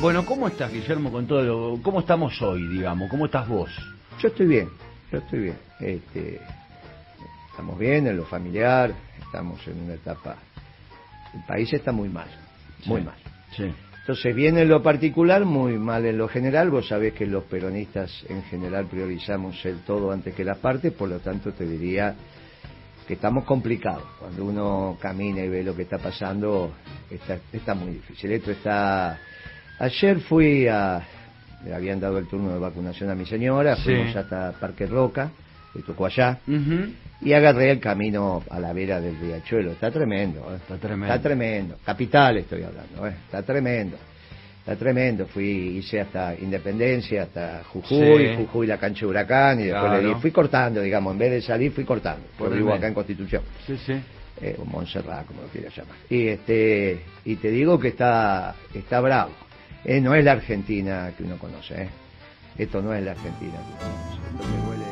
Bueno, ¿cómo estás, Guillermo, con todo lo... ¿Cómo estamos hoy, digamos? ¿Cómo estás vos? Yo estoy bien, yo estoy bien. Este, estamos bien en lo familiar, estamos en una etapa... El país está muy mal, muy Sí, mal. Sí. Entonces, bien en lo particular, muy mal en lo general. Vos sabés que los peronistas en general priorizamos el todo antes que las partes, por lo tanto te diría que estamos complicados. Cuando uno camina y ve lo que está pasando, está, está muy difícil. Esto está... Ayer fui a... Le habían dado el turno de vacunación a mi señora, Sí. fuimos hasta Parque Roca, le tocó allá, y agarré el camino a la vera del riachuelo. Está tremendo, ¿eh? Está tremendo. Está tremendo. Capital estoy hablando, ¿eh? Está tremendo. Está tremendo. Fui, hice hasta Independencia, hasta Jujuy, Sí. Jujuy la cancha de Huracán, y después Claro. le di, fui cortando, digamos, en vez de salir, fui cortando. Por vivo acá en Constitución, Sí, sí. eh, o Montserrat, como lo quieras llamar. Y, este, y te digo que está, está bravo. Eh, no es la Argentina que uno conoce, ¿eh? Esto no es la Argentina que uno conoce.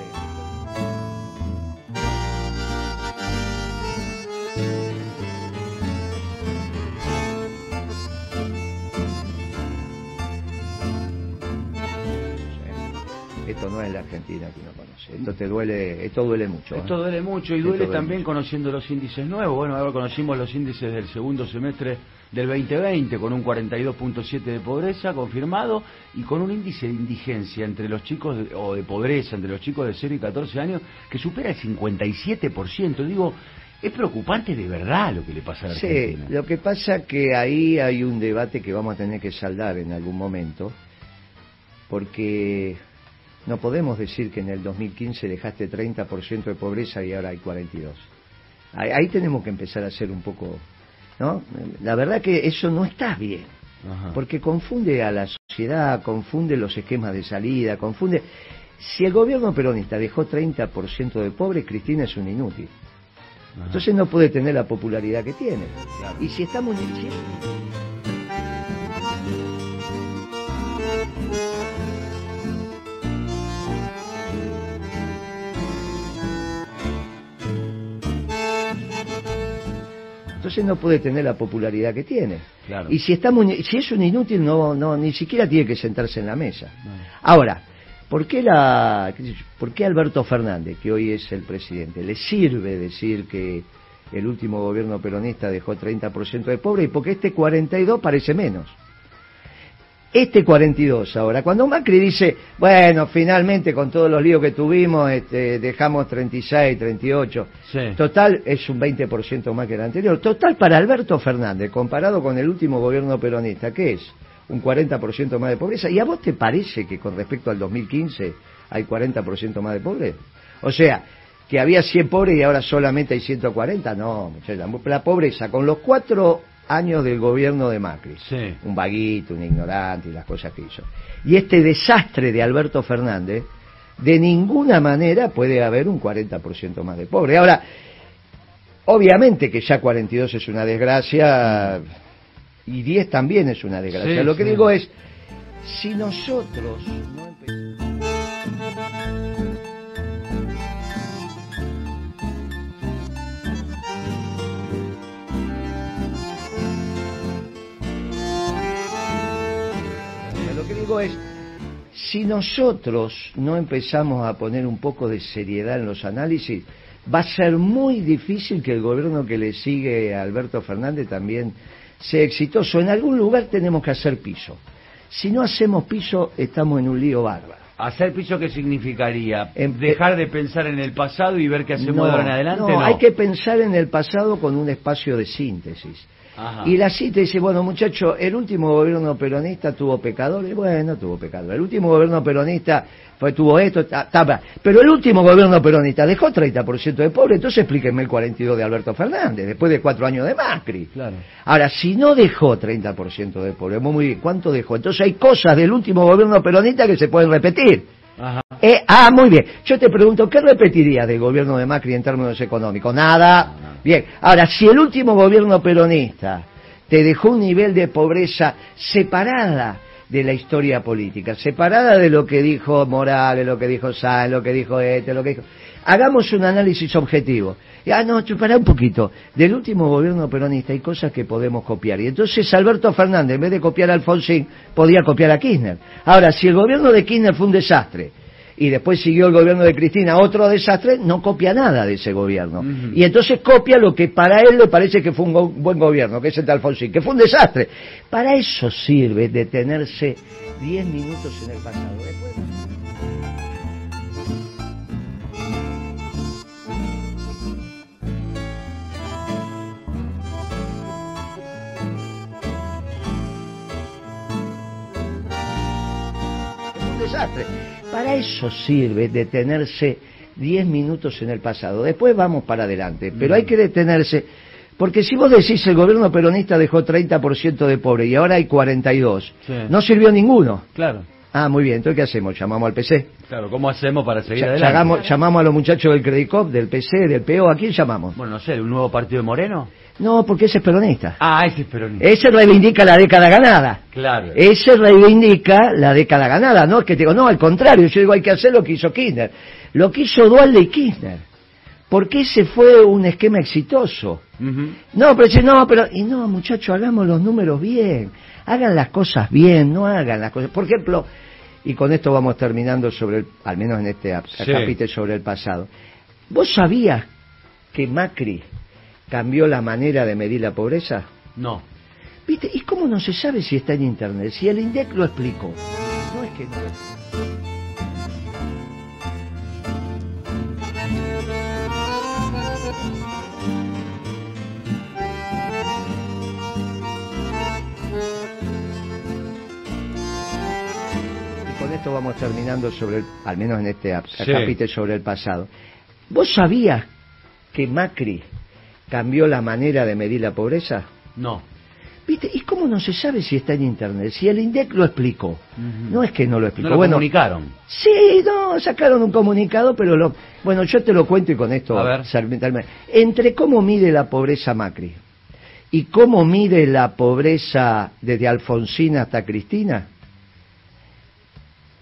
Esto no es la Argentina que uno conoce. Esto te duele, esto duele mucho. ¿eh? Esto duele mucho y duele duele también mucho. conociendo los índices nuevos. Bueno, ahora conocimos los índices del segundo semestre del 2020 con un 42.7 de pobreza confirmado y con un índice de indigencia entre los chicos de- o de pobreza entre los chicos de 0 y 14 años que supera el 57%. Digo, es preocupante de verdad lo que le pasa a la Sí, Argentina. lo que pasa que ahí hay un debate que vamos a tener que saldar en algún momento, porque no podemos decir que en el 2015 dejaste 30% de pobreza y ahora hay 42. Ahí, ahí tenemos que empezar a ser un poco, ¿no? La verdad que eso no está bien, Ajá. porque confunde a la sociedad, confunde los esquemas de salida, confunde... Si el gobierno peronista dejó 30% de pobres, Cristina es un inútil. Ajá. Entonces no puede tener la popularidad que tiene. Claro. Y si estamos en el entonces no puede tener la popularidad que tiene. Claro. Y si estamos, si es un inútil, no, no, ni siquiera tiene que sentarse en la mesa. No. Ahora, ¿por qué, la, ¿por qué Alberto Fernández, que hoy es el presidente, le sirve decir que el último gobierno peronista dejó 30% de pobres y porque este 42 parece menos? Este 42 ahora, cuando Macri dice, bueno, finalmente con todos los líos que tuvimos, este, dejamos 36, 38, Sí. total es un 20% más que el anterior. Total para Alberto Fernández, comparado con el último gobierno peronista, ¿qué es? Un 40% más de pobreza. ¿Y a vos te parece que con respecto al 2015 hay 40% más de pobres? O sea, que había 100 pobres y ahora solamente hay 140. No, la pobreza con los cuatro años del gobierno de Macri Sí. un vaguito, un ignorante y las cosas que hizo. Y este desastre de Alberto Fernández, de ninguna manera puede haber un 40% más de pobres. Ahora, obviamente que ya 42 es una desgracia y 10 también es una desgracia. Sí, Lo que sí. digo es, si nosotros no empezamos... Es, si nosotros no empezamos a poner un poco de seriedad en los análisis, va a ser muy difícil que el gobierno que le sigue a Alberto Fernández también sea exitoso. En algún lugar tenemos que hacer piso. Si no hacemos piso, estamos en un lío bárbaro. ¿Hacer piso qué significaría? Em- ¿Dejar de pensar en el pasado y ver qué hacemos ahora en adelante? no, hay que pensar en el pasado con un espacio de síntesis. Ajá. Y la cita dice, bueno muchachos, el último gobierno peronista tuvo pecadores, bueno, tuvo pecadores. El último gobierno peronista fue, tuvo esto, ta- ta- pero el último gobierno peronista dejó 30% de pobres, entonces explíquenme el 42 de Alberto Fernández, después de cuatro años de Macri. Claro. Ahora, si no dejó 30% de pobres, muy bien, ¿cuánto dejó? Entonces hay cosas del último gobierno peronista que se pueden repetir. Ajá. Eh, ah, muy bien. Yo te pregunto, ¿qué repetiría del gobierno de Macri en términos económicos? Nada. Bien. Ahora, si el último gobierno peronista te dejó un nivel de pobreza separada de la historia política, separada de lo que dijo Morales, lo que dijo Sáenz, lo que dijo Este, lo que dijo... Hagamos un análisis objetivo. Ah, no, para un poquito. Del último gobierno peronista hay cosas que podemos copiar. Y entonces Alberto Fernández, en vez de copiar a Alfonsín, podía copiar a Kirchner. Ahora, si el gobierno de Kirchner fue un desastre, y después siguió el gobierno de Cristina otro desastre, no copia nada de ese gobierno. Y entonces copia lo que para él le parece que fue un buen gobierno, que es el de Alfonsín, que fue un desastre. Para eso sirve detenerse 10 minutos en el pasado. un desastre. Para eso sirve detenerse 10 minutos en el pasado. Después vamos para adelante. Pero hay que detenerse. Porque si vos decís el gobierno peronista dejó 30% de pobre y ahora hay 42, no sirvió ninguno. Claro. Ah, muy bien. Entonces, ¿qué hacemos? ¿Llamamos al PC? Claro, ¿cómo hacemos para seguir adelante? Llamamos, a los muchachos del Credicop, del PC, del PO. ¿A quién llamamos? Bueno, no sé, ¿un nuevo partido de Moreno? No, porque ese es peronista. Ah, ese es peronista. Ese reivindica la década ganada. Claro. Ese reivindica la década ganada, ¿no? Es que te digo, no, al contrario, yo digo, hay que hacer lo que hizo Kirchner. Lo que hizo Dualde y Kirchner. Porque ese fue un esquema exitoso. No, pero dice, no, pero... Y no, muchachos, hagamos los números bien. Hagan las cosas bien, no hagan las cosas... Por ejemplo, y con esto vamos terminando sobre el... Al menos en este capítulo sobre el pasado. ¿Vos sabías que Macri cambió la manera de medir la pobreza? No. ¿Viste? ¿Y cómo no se sabe si está en Internet? Si el INDEC lo explicó. No es que no. Vamos terminando sobre el, al menos en este capítulo sobre el pasado. ¿Vos sabías que Macri cambió la manera de medir la pobreza? No. ¿Viste? ¿Y cómo no se sabe si está en Internet? Si el INDEC lo explicó. No es que no lo explicó. No lo comunicaron. Sí, no, sacaron un comunicado, pero lo... Bueno, yo te lo cuento y con esto... A ver. Entre cómo mide la pobreza Macri y cómo mide la pobreza desde Alfonsín hasta Cristina,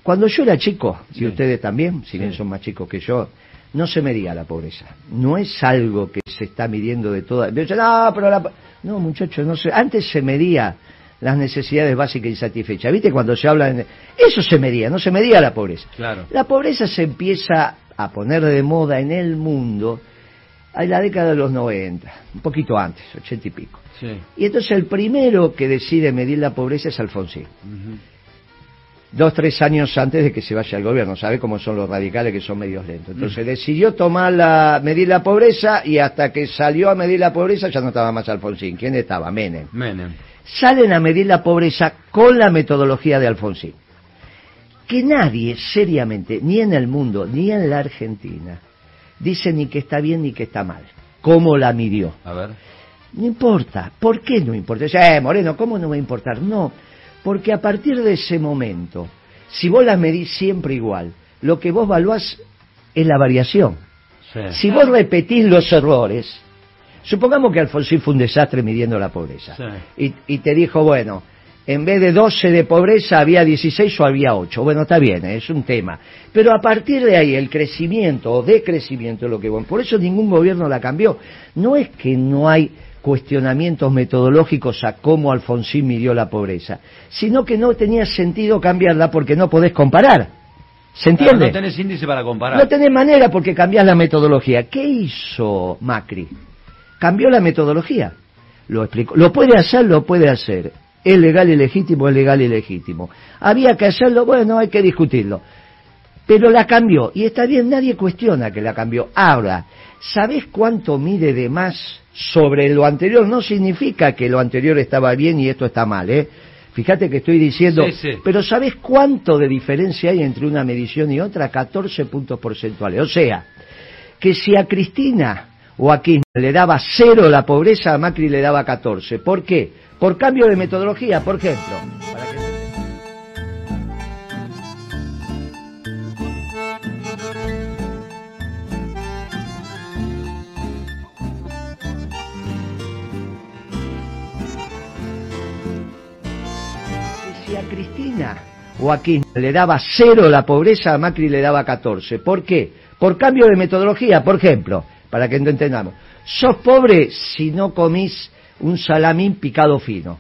cuando yo era chico, y ustedes también, si bien son más chicos que yo, no se medía la pobreza. No es algo que se está midiendo de todas. No, pero la... No, muchachos, no sé. Antes se medía las necesidades básicas insatisfechas. ¿Viste cuando se habla de... Eso se medía, no se medía la pobreza. Claro. La pobreza se empieza a poner de moda en el mundo en la década de los 90, un poquito antes, ochenta y pico. Sí. Y entonces el primero que decide medir la pobreza es Alfonsín dos, tres años antes de que se vaya al gobierno. ¿Sabe cómo son los radicales que son medios lentos? Entonces mm. decidió tomar la, medir la pobreza y hasta que salió a medir la pobreza ya no estaba más Alfonsín. ¿Quién estaba? Menem. Menem. Salen a medir la pobreza con la metodología de Alfonsín. Que nadie, seriamente, ni en el mundo, ni en la Argentina, dice ni que está bien ni que está mal. ¿Cómo la midió? A ver. No importa. ¿Por qué no importa? eh, Moreno, ¿cómo no va a importar? No porque a partir de ese momento, si vos las medís siempre igual, lo que vos evaluás es la variación. Si vos repetís los errores, supongamos que Alfonsín fue un desastre midiendo la pobreza, y, te dijo, bueno, en vez de 12 de pobreza había 16 o había 8. Bueno, está bien, es un tema. Pero a partir de ahí, el crecimiento o decrecimiento es lo que... Bueno, por eso ningún gobierno la cambió. No es que no hay cuestionamientos metodológicos a cómo Alfonsín midió la pobreza, sino que no tenía sentido cambiarla porque no podés comparar. ¿Se entiende? no tenés índice para comparar. No tenés manera porque cambiás la metodología. ¿Qué hizo Macri? Cambió la metodología. Lo explico. Lo puede hacer, lo puede hacer. Es legal y legítimo, es legal y legítimo. Había que hacerlo, bueno, hay que discutirlo. Pero la cambió. Y está bien, nadie cuestiona que la cambió. Ahora, ¿sabés cuánto mide de más sobre lo anterior no significa que lo anterior estaba bien y esto está mal, ¿eh? Fíjate que estoy diciendo, pero ¿sabes cuánto de diferencia hay entre una medición y otra? 14 puntos porcentuales. O sea, que si a Cristina o a Kirchner le daba cero la pobreza, a Macri le daba 14. ¿Por qué? Por cambio de metodología, por ejemplo. Cristina o a Kirchner le daba cero la pobreza, a Macri le daba 14. ¿Por qué? Por cambio de metodología. Por ejemplo, para que no entendamos, sos pobre si no comís un salamín picado fino.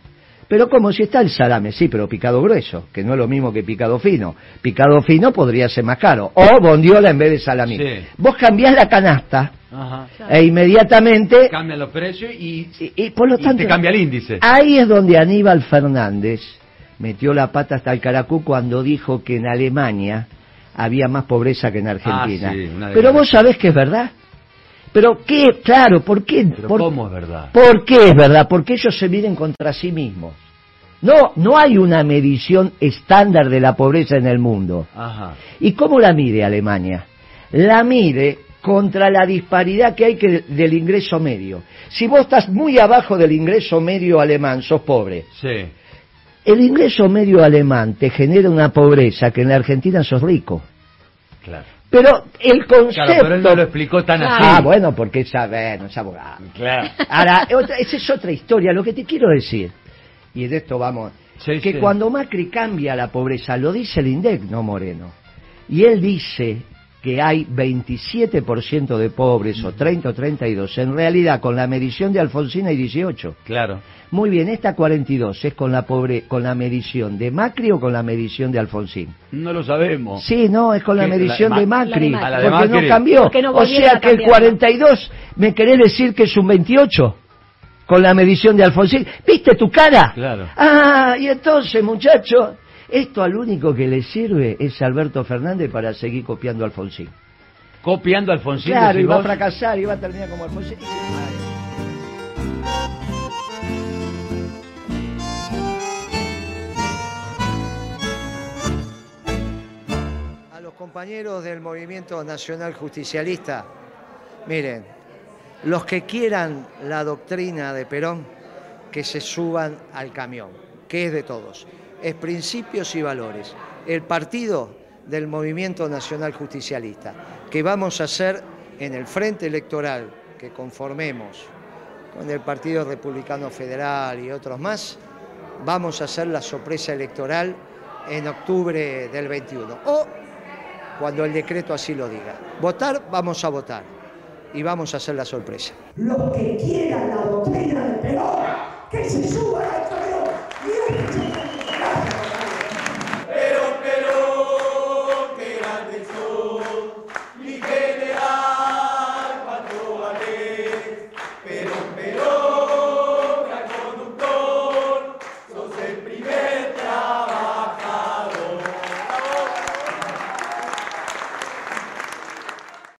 Pero como si está el salame, sí, pero picado grueso, que no es lo mismo que picado fino. Picado fino podría ser más caro. O bondiola en vez de salamín. Sí. Vos cambiás la canasta Ajá. e inmediatamente... Cambian los precios y, Y, y por lo y tanto... te cambia el índice. Ahí es donde Aníbal Fernández metió la pata hasta el caracú cuando dijo que en Alemania había más pobreza que en Argentina. Ah, sí, Pero vos sabés que es verdad. Pero qué, claro, ¿por qué? Pero por, ¿cómo es verdad? ¿Por qué es verdad? Porque ellos se miden contra sí mismos. No, no hay una medición estándar de la pobreza en el mundo. Ajá. ¿Y cómo la mide Alemania? La mide contra la disparidad que hay que del ingreso medio. Si vos estás muy abajo del ingreso medio alemán, sos pobre. Sí. El ingreso medio alemán te genera una pobreza que en la Argentina sos rico. Claro. Pero el concepto... Claro, pero él no lo explicó tan así. Ah, bueno, porque es, bueno, es abogado. Claro. Ahora, otra- esa es otra historia. Lo que te quiero decir, y de esto vamos, Sí, que sí. cuando Macri cambia la pobreza, lo dice el INDEC, no Moreno, y él dice que hay 27% de pobres, o 30 o 32, en realidad con la medición de Alfonsín hay 18. Claro. Muy bien, esta 42 es con la pobre, con la medición de Macri o con la medición de Alfonsín. No lo sabemos. Sí, no, es con la ¿Qué? ¿La medición de de Ma- Macri, La de Macri. La de porque Macri. no cambió. Porque no o sea que el cambiar. 42, ¿me querés decir que es un 28? Con la medición de Alfonsín. ¿Viste tu cara? Claro. Ah, y entonces, muchachos, esto al único que le sirve es Alberto Fernández para seguir copiando a Alfonsín. Copiando a Alfonsín. claro, iba a fracasar, iba a terminar como Alfonsín. A los compañeros del Movimiento Nacional Justicialista, miren, los que quieran la doctrina de Perón, que se suban al camión, que es de todos. Es principios y valores. El partido del Movimiento Nacional Justicialista, que vamos a hacer en el frente electoral que conformemos con el Partido Republicano Federal y otros más, vamos a hacer la sorpresa electoral en octubre del 21. O cuando el decreto así lo diga. Votar, vamos a votar. Y vamos a hacer la sorpresa. Los que quieran la doctrina de Perón, que se suban al